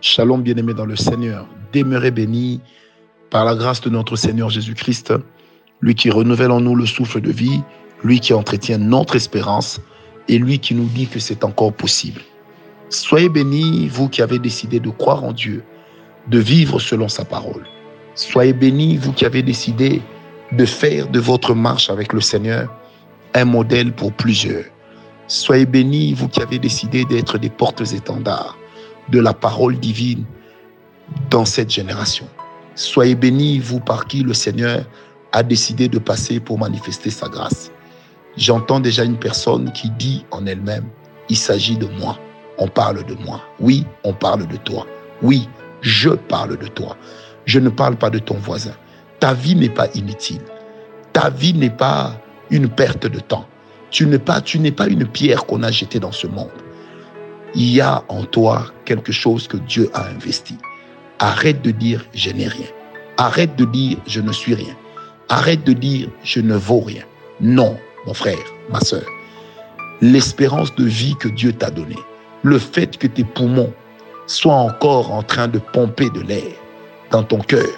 Shalom bien-aimé dans le Seigneur. Demeurez bénis par la grâce de notre Seigneur Jésus-Christ, lui qui renouvelle en nous le souffle de vie, lui qui entretient notre espérance et lui qui nous dit que c'est encore possible. Soyez bénis, vous qui avez décidé de croire en Dieu, de vivre selon sa parole. Soyez bénis, vous qui avez décidé de faire de votre marche avec le Seigneur un modèle pour plusieurs. Soyez bénis, vous qui avez décidé d'être des portes-étendards de la parole divine dans cette génération. Soyez bénis, vous par qui le Seigneur a décidé de passer pour manifester sa grâce. J'entends déjà une personne qui dit en elle-même, il s'agit de moi, on parle de moi. Oui, on parle de toi. Oui, je parle de toi. Je ne parle pas de ton voisin. Ta vie n'est pas inutile. Ta vie n'est pas une perte de temps. Tu n'es pas, tu n'es pas une pierre qu'on a jetée dans ce monde il y a en toi quelque chose que Dieu a investi. Arrête de dire je n'ai rien. Arrête de dire je ne suis rien. Arrête de dire je ne vaux rien. Non, mon frère, ma soeur. L'espérance de vie que Dieu t'a donnée, le fait que tes poumons soient encore en train de pomper de l'air dans ton cœur,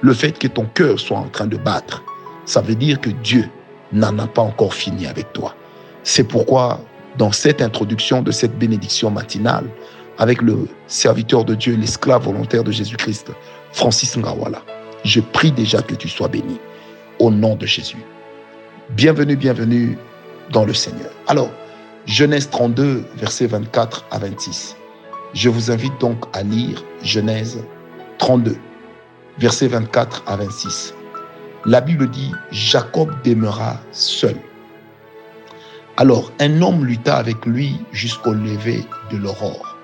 le fait que ton cœur soit en train de battre, ça veut dire que Dieu n'en a pas encore fini avec toi. C'est pourquoi dans cette introduction de cette bénédiction matinale avec le serviteur de Dieu, l'esclave volontaire de Jésus-Christ, Francis Ngawala. Je prie déjà que tu sois béni au nom de Jésus. Bienvenue, bienvenue dans le Seigneur. Alors, Genèse 32, versets 24 à 26. Je vous invite donc à lire Genèse 32, versets 24 à 26. La Bible dit, Jacob demeura seul alors un homme lutta avec lui jusqu'au lever de l'aurore.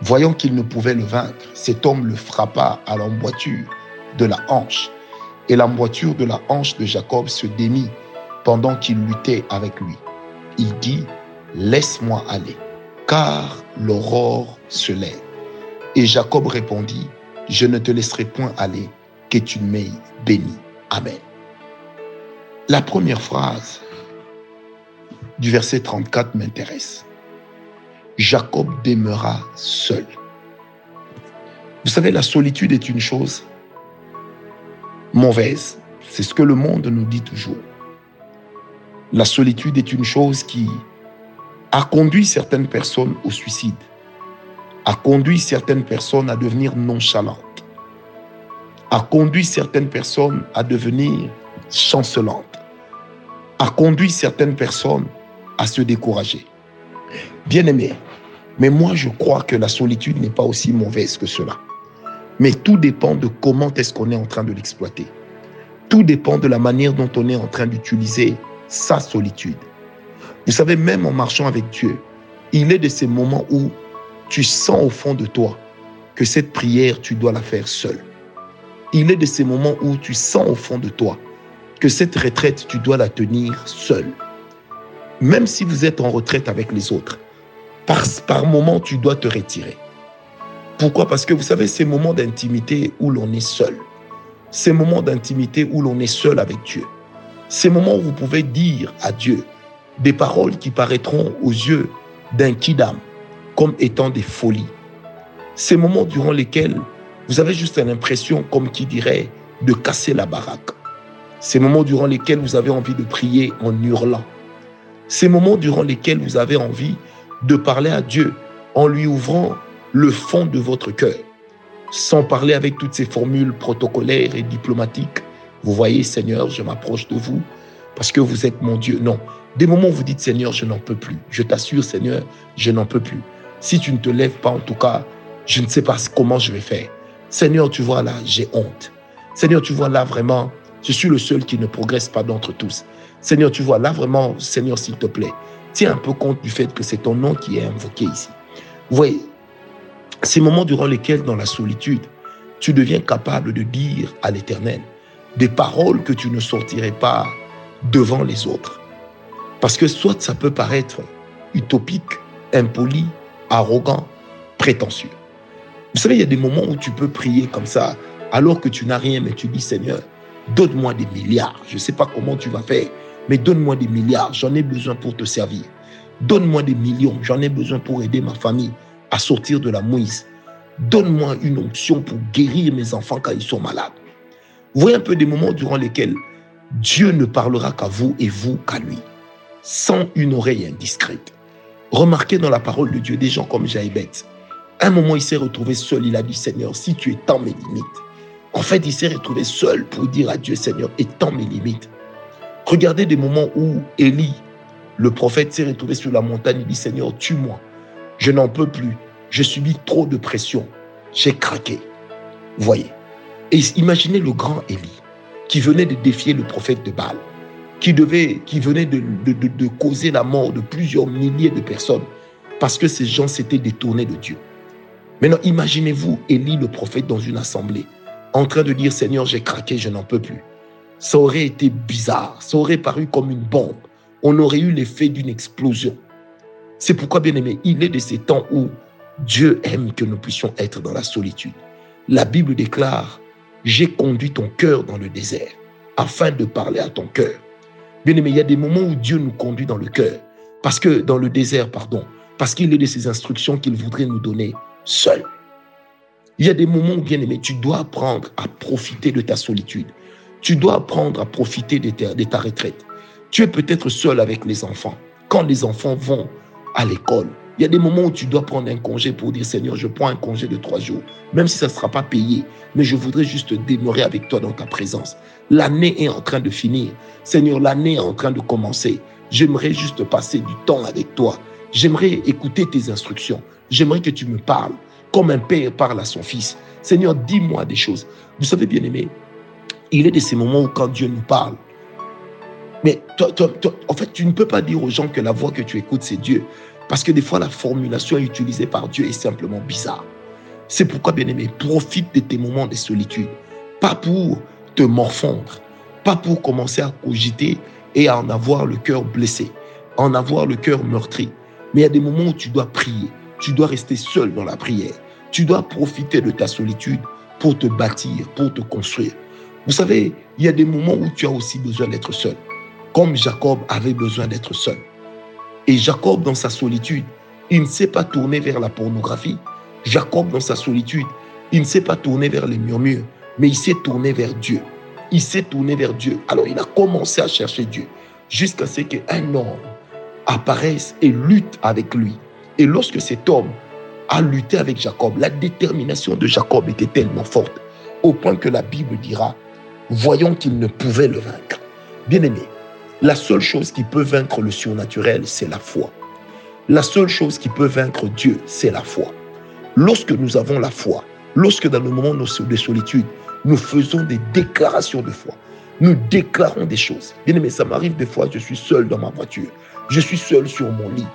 Voyant qu'il ne pouvait le vaincre, cet homme le frappa à l'emboîture de la hanche, et l'emboîture de la hanche de Jacob se démit pendant qu'il luttait avec lui. Il dit, Laisse-moi aller, car l'aurore se lève. Et Jacob répondit, Je ne te laisserai point aller, que tu m'aies béni. Amen. La première phrase du verset 34 m'intéresse. Jacob demeura seul. Vous savez, la solitude est une chose mauvaise. C'est ce que le monde nous dit toujours. La solitude est une chose qui a conduit certaines personnes au suicide, a conduit certaines personnes à devenir nonchalantes, a conduit certaines personnes à devenir chancelantes, a conduit certaines personnes à se décourager. Bien aimé, mais moi je crois que la solitude n'est pas aussi mauvaise que cela. Mais tout dépend de comment est-ce qu'on est en train de l'exploiter. Tout dépend de la manière dont on est en train d'utiliser sa solitude. Vous savez, même en marchant avec Dieu, il est de ces moments où tu sens au fond de toi que cette prière, tu dois la faire seul. Il est de ces moments où tu sens au fond de toi que cette retraite, tu dois la tenir seul même si vous êtes en retraite avec les autres, par, par moment, tu dois te retirer. Pourquoi? Parce que vous savez, ces moments d'intimité où l'on est seul, ces moments d'intimité où l'on est seul avec Dieu, ces moments où vous pouvez dire à Dieu des paroles qui paraîtront aux yeux d'un kidam comme étant des folies. Ces moments durant lesquels vous avez juste l'impression, comme qui dirait, de casser la baraque. Ces moments durant lesquels vous avez envie de prier en hurlant. Ces moments durant lesquels vous avez envie de parler à Dieu en lui ouvrant le fond de votre cœur, sans parler avec toutes ces formules protocolaires et diplomatiques. Vous voyez, Seigneur, je m'approche de vous parce que vous êtes mon Dieu. Non, des moments où vous dites, Seigneur, je n'en peux plus. Je t'assure, Seigneur, je n'en peux plus. Si tu ne te lèves pas, en tout cas, je ne sais pas comment je vais faire. Seigneur, tu vois là, j'ai honte. Seigneur, tu vois là, vraiment, je suis le seul qui ne progresse pas d'entre tous. Seigneur, tu vois, là vraiment, Seigneur, s'il te plaît, tiens un peu compte du fait que c'est ton nom qui est invoqué ici. Vous voyez, ces moments durant lesquels, dans la solitude, tu deviens capable de dire à l'Éternel des paroles que tu ne sortirais pas devant les autres. Parce que soit ça peut paraître utopique, impoli, arrogant, prétentieux. Vous savez, il y a des moments où tu peux prier comme ça, alors que tu n'as rien, mais tu dis, Seigneur, donne-moi des milliards. Je ne sais pas comment tu vas faire, mais donne-moi des milliards, j'en ai besoin pour te servir. Donne-moi des millions, j'en ai besoin pour aider ma famille à sortir de la mouise. Donne-moi une onction pour guérir mes enfants quand ils sont malades. Voyez un peu des moments durant lesquels Dieu ne parlera qu'à vous et vous qu'à lui, sans une oreille indiscrète. Remarquez dans la parole de Dieu des gens comme Jaébet. un moment, il s'est retrouvé seul. Il a dit Seigneur, si tu étends mes limites. En fait, il s'est retrouvé seul pour dire à Dieu Seigneur, étends mes limites. Regardez des moments où Élie, le prophète, s'est retrouvé sur la montagne. Il dit Seigneur, tue-moi. Je n'en peux plus. Je subis trop de pression. J'ai craqué. Voyez. Et imaginez le grand Élie qui venait de défier le prophète de Baal, qui, devait, qui venait de, de causer la mort de plusieurs milliers de personnes parce que ces gens s'étaient détournés de Dieu. Maintenant, imaginez-vous Élie le prophète dans une assemblée, en train de dire Seigneur, j'ai craqué, je n'en peux plus. Ça aurait été bizarre, ça aurait paru comme une bombe. On aurait eu l'effet d'une explosion. C'est pourquoi, bien aimé, il est de ces temps où Dieu aime que nous puissions être dans la solitude. La Bible déclare, j'ai conduit ton cœur dans le désert afin de parler à ton cœur. Bien aimé, il y a des moments où Dieu nous conduit dans le cœur, parce que dans le désert, pardon, parce qu'il est de ces instructions qu'il voudrait nous donner seul. Il y a des moments où, bien aimé, tu dois apprendre à profiter de ta solitude. Tu dois apprendre à profiter de ta, retraite. Tu es peut-être seul avec les enfants. Quand les enfants vont à l'école, il y a des moments où tu dois prendre un congé pour dire Seigneur, je prends un congé de trois jours, même si ça ne sera pas payé, mais je voudrais juste demeurer avec toi dans ta présence. L'année est en train de finir. Seigneur, l'année est en train de commencer. J'aimerais juste passer du temps avec toi. J'aimerais écouter tes instructions. J'aimerais que tu me parles comme un père parle à son fils. Seigneur, dis-moi des choses. Vous savez, bien aimé, il est de ces moments où quand Dieu nous parle, mais toi, en fait, tu ne peux pas dire aux gens que la voix que tu écoutes, c'est Dieu. Parce que des fois, la formulation utilisée par Dieu est simplement bizarre. C'est pourquoi, bien-aimé, profite de tes moments de solitude. Pas pour te morfondre, pas pour commencer à cogiter et à en avoir le cœur blessé, en avoir le cœur meurtri. Mais il y a des moments où tu dois prier, tu dois rester seul dans la prière. Tu dois profiter de ta solitude pour te bâtir, pour te construire. Vous savez, il y a des moments où tu as aussi besoin d'être seul, comme Jacob avait besoin d'être seul. Et Jacob, dans sa solitude, il ne s'est pas tourné vers la pornographie. Jacob, dans sa solitude, il ne s'est pas tourné vers les murmures, mais il s'est tourné vers Dieu. Il s'est tourné vers Dieu. Alors il a commencé à chercher Dieu jusqu'à ce qu'un homme apparaisse et lutte avec lui. Et lorsque cet homme a lutté avec Jacob, la détermination de Jacob était tellement forte, au point que la Bible dira, voyons qu'il ne pouvait le vaincre. Bien aimé, la seule chose qui peut vaincre le surnaturel, c'est la foi. La seule chose qui peut vaincre Dieu, c'est la foi. Lorsque nous avons la foi, lorsque dans le moment de solitude, nous faisons des déclarations de foi, nous déclarons des choses. Bien aimé, ça m'arrive des fois, je suis seul dans ma voiture, je suis seul sur mon lit.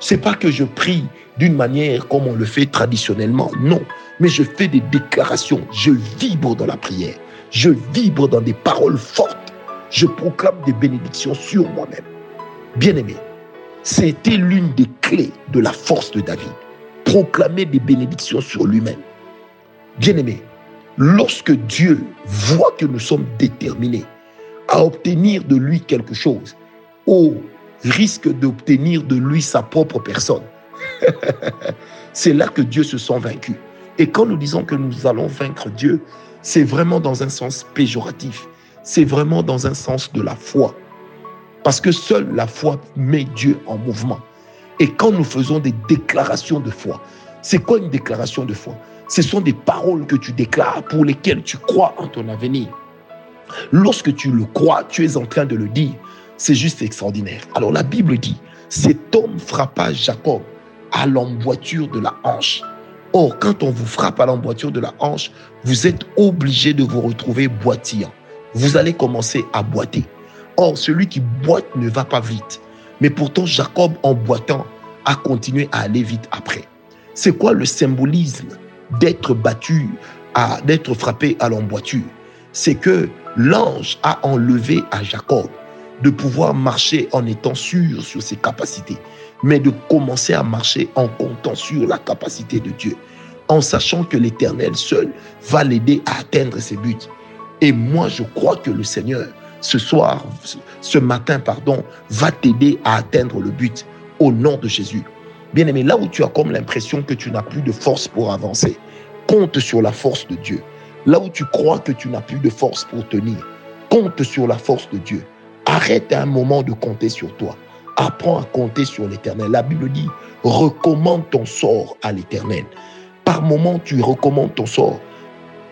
C'est pas que je prie d'une manière comme on le fait traditionnellement, non, mais je fais des déclarations, je vibre dans la prière, je vibre dans des paroles fortes je proclame des bénédictions sur moi-même. Bien-aimé, c'était l'une des clés de la force de David. Proclamer des bénédictions sur lui-même. Bien-aimé, lorsque Dieu voit que nous sommes déterminés à obtenir de lui quelque chose, au risque d'obtenir de lui sa propre personne, c'est là que Dieu se sent vaincu. Et quand nous disons que nous allons vaincre Dieu, c'est vraiment dans un sens péjoratif c'est vraiment dans un sens de la foi. Parce que seule la foi met Dieu en mouvement. Et quand nous faisons des déclarations de foi, c'est quoi une déclaration de foi? Ce sont des paroles que tu déclares pour lesquelles tu crois en ton avenir. Lorsque tu le crois, tu es en train de le dire. C'est juste extraordinaire. Alors la Bible dit, cet homme frappa Jacob à l'emboîture de la hanche. Or, quand on vous frappe à l'emboîture de la hanche, vous êtes obligé de vous retrouver boitillant vous allez commencer à boiter. Or, celui qui boite ne va pas vite. Mais pourtant, Jacob, en boitant, a continué à aller vite après. C'est quoi le symbolisme d'être battu, d'être frappé à l'emboîture? C'est que l'ange a enlevé à Jacob de pouvoir marcher en étant sûr sur ses capacités, mais de commencer à marcher en comptant sur la capacité de Dieu, en sachant que l'Éternel seul va l'aider à atteindre ses buts. Et moi, je crois que le Seigneur, ce soir, ce matin, pardon, va t'aider à atteindre le but au nom de Jésus. Bien aimé, là où tu as comme l'impression que tu n'as plus de force pour avancer, compte sur la force de Dieu. Là où tu crois que tu n'as plus de force pour tenir, compte sur la force de Dieu. Arrête un moment de compter sur toi. Apprends à compter sur l'éternel. La Bible dit, recommande ton sort à l'éternel. Par moment, tu recommandes ton sort,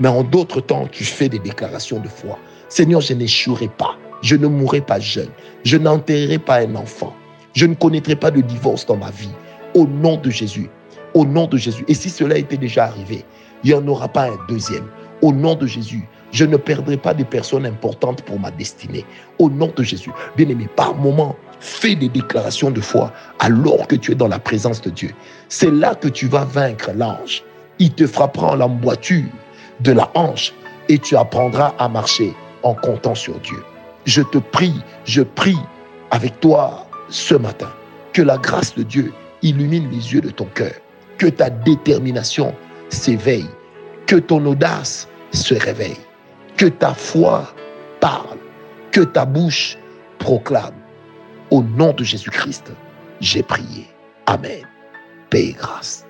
mais en d'autres temps, tu fais des déclarations de foi. Seigneur, je n'échouerai pas. Je ne mourrai pas jeune. Je n'enterrerai pas un enfant. Je ne connaîtrai pas de divorce dans ma vie. Au nom de Jésus. Au nom de Jésus. Et si cela était déjà arrivé, il n'y en aura pas un deuxième. Au nom de Jésus, je ne perdrai pas de personnes importantes pour ma destinée. Au nom de Jésus. Bien-aimé, par moment, fais des déclarations de foi alors que tu es dans la présence de Dieu. C'est là que tu vas vaincre l'ange. Il te frappera en l'emboîture de la hanche et tu apprendras à marcher en comptant sur Dieu. Je te prie, je prie avec toi ce matin que la grâce de Dieu illumine les yeux de ton cœur, que ta détermination s'éveille, que ton audace se réveille, que ta foi parle, que ta bouche proclame. Au nom de Jésus-Christ, j'ai prié. Amen. Paix et grâce.